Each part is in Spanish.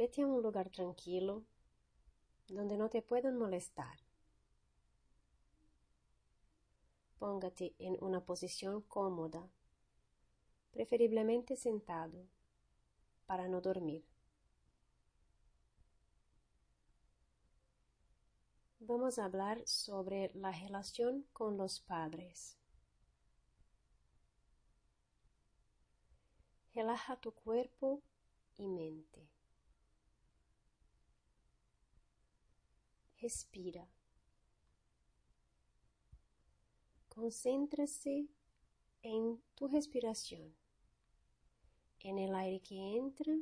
vete a un lugar tranquilo donde no te puedan molestar. Póngate en una posición cómoda, preferiblemente sentado, para no dormir. Vamos a hablar sobre la relación con los padres. Relaja tu cuerpo y mente. Respira. Concéntrase en tu respiración, en el aire que entra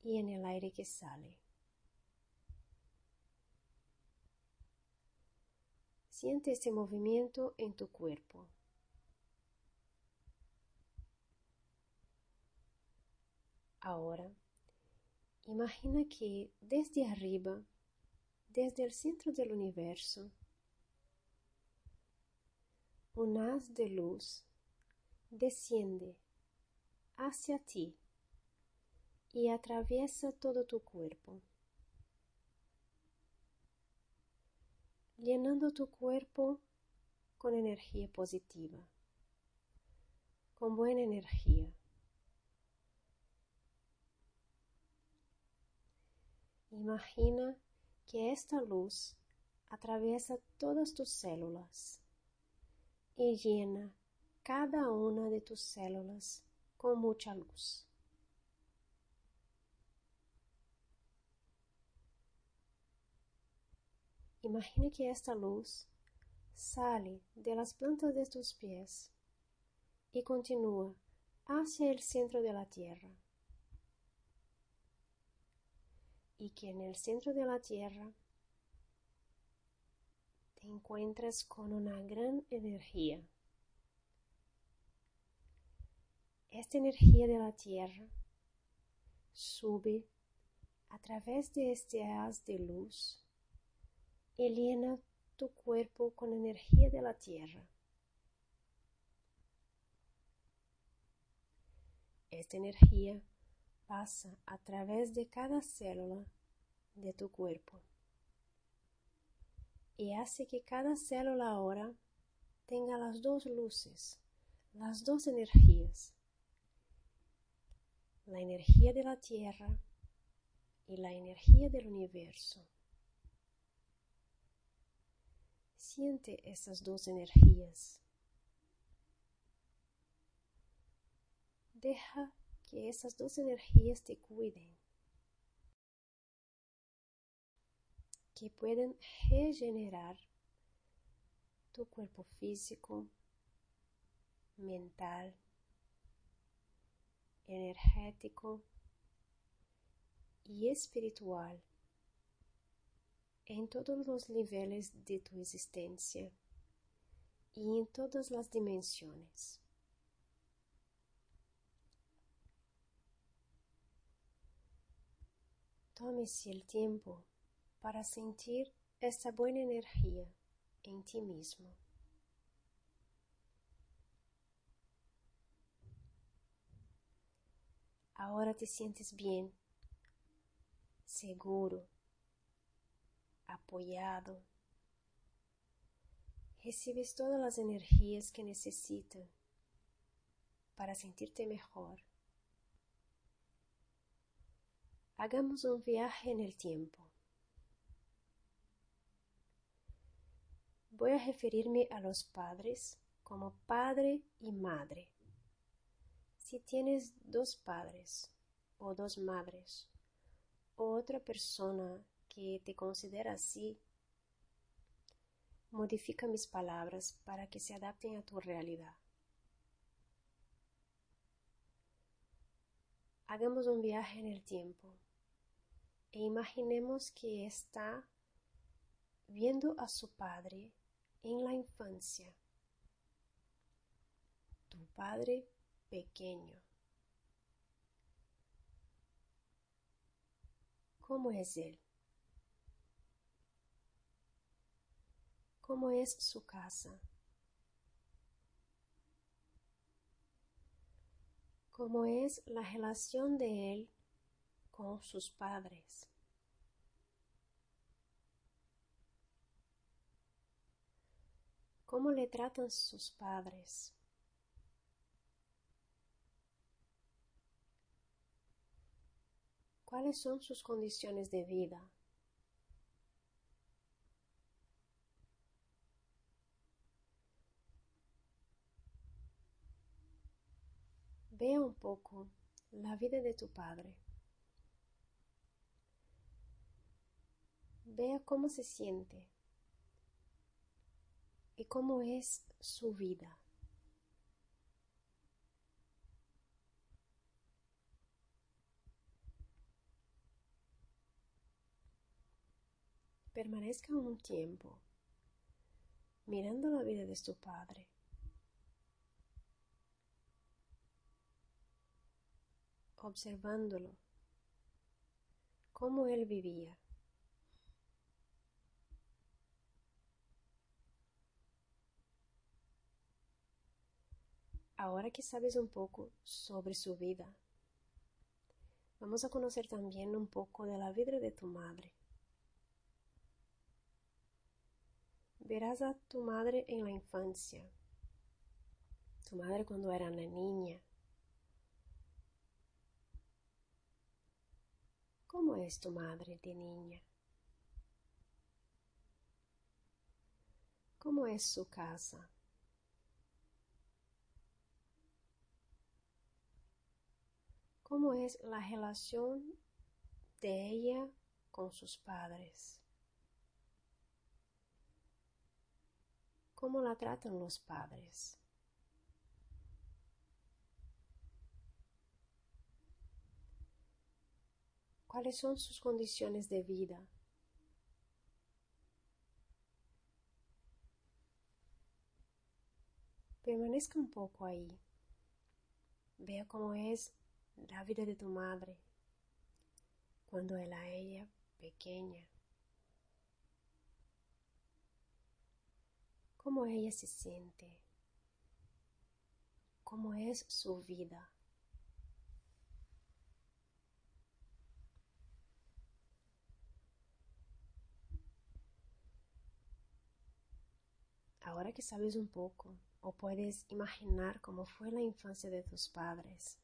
y en el aire que sale. Siente este movimiento en tu cuerpo. Ahora, imagina que desde arriba, desde el centro del universo, un haz de luz desciende hacia ti y atraviesa todo tu cuerpo, llenando tu cuerpo con energía positiva, con buena energía. Imagina que esta luz atraviesa todas tus células y llena cada una de tus células con mucha luz. Imagina que esta luz sale de las plantas de tus pies y continúa hacia el centro de la tierra. Y que en el centro de la Tierra te encuentras con una gran energía. Esta energía de la Tierra sube a través de este haz de luz y llena tu cuerpo con energía de la Tierra. Esta energía pasa a través de cada célula de tu cuerpo y hace que cada célula ahora tenga las dos luces, las dos energías, la energía de la Tierra y la energía del universo. Siente esas dos energías. Deja que esas dos energías te cuiden, que pueden regenerar tu cuerpo físico, mental, energético y espiritual en todos los niveles de tu existencia y en todas las dimensiones. Tómese el tiempo para sentir esta buena energía en ti mismo. Ahora te sientes bien, seguro, apoyado. Recibes todas las energías que necesitas para sentirte mejor. Hagamos un viaje en el tiempo. Voy a referirme a los padres como padre y madre. Si tienes dos padres o dos madres o otra persona que te considera así, modifica mis palabras para que se adapten a tu realidad. Hagamos un viaje en el tiempo e imaginemos que está viendo a su padre en la infancia. Tu padre pequeño. ¿Cómo es él? ¿Cómo es su casa? ¿Cómo es la relación de él con sus padres. ¿Cómo le tratan sus padres? ¿Cuáles son sus condiciones de vida? Vea un poco la vida de tu padre. Vea cómo se siente y cómo es su vida. Permanezca un tiempo mirando la vida de su padre. observándolo, cómo él vivía. Ahora que sabes un poco sobre su vida, vamos a conocer también un poco de la vida de tu madre. Verás a tu madre en la infancia, tu madre cuando era una niña, ¿Cómo es tu madre de niña? ¿Cómo es su casa? ¿Cómo es la relación de ella con sus padres? ¿Cómo la tratan los padres? cuáles son sus condiciones de vida. Permanezca un poco ahí. Vea cómo es la vida de tu madre cuando era ella pequeña. Cómo ella se siente. Cómo es su vida. Ahora que sabes un poco, o puedes imaginar cómo fue la infancia de tus padres,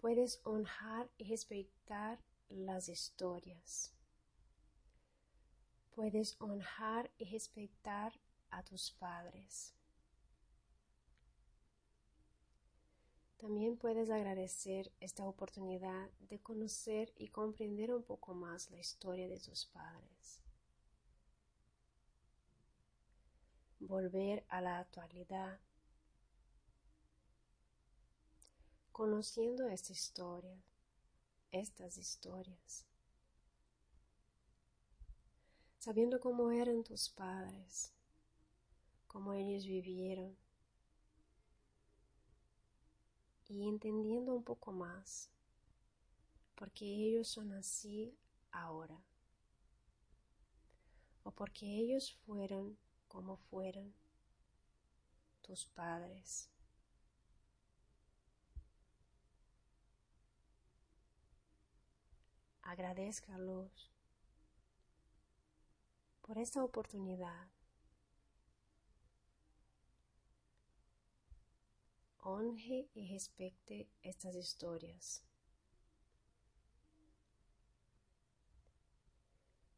puedes honrar y respetar las historias. Puedes honrar y respetar a tus padres. También puedes agradecer esta oportunidad de conocer y comprender un poco más la historia de tus padres. volver a la actualidad, conociendo esta historia, estas historias, sabiendo cómo eran tus padres, cómo ellos vivieron. Y entendiendo un poco más porque ellos son así ahora. O porque ellos fueron como fueran tus padres. Agradezcalos por esta oportunidad. Honre y respete estas historias.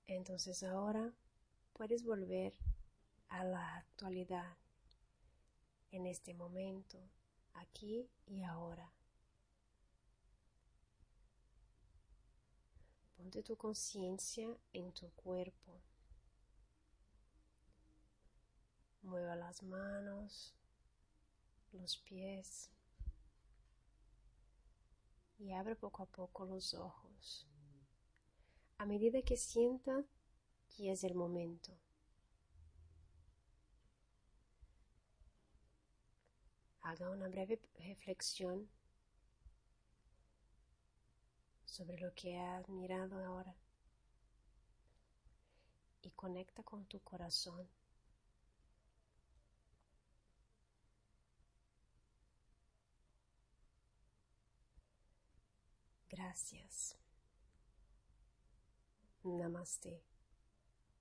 Entonces ahora puedes volver a la actualidad, en este momento, aquí y ahora. Ponte tu conciencia en tu cuerpo. Mueva las manos, los pies y abre poco a poco los ojos. A medida que sienta que es el momento. haga una breve reflexión sobre lo que has mirado ahora y conecta con tu corazón. Gracias. Namaste.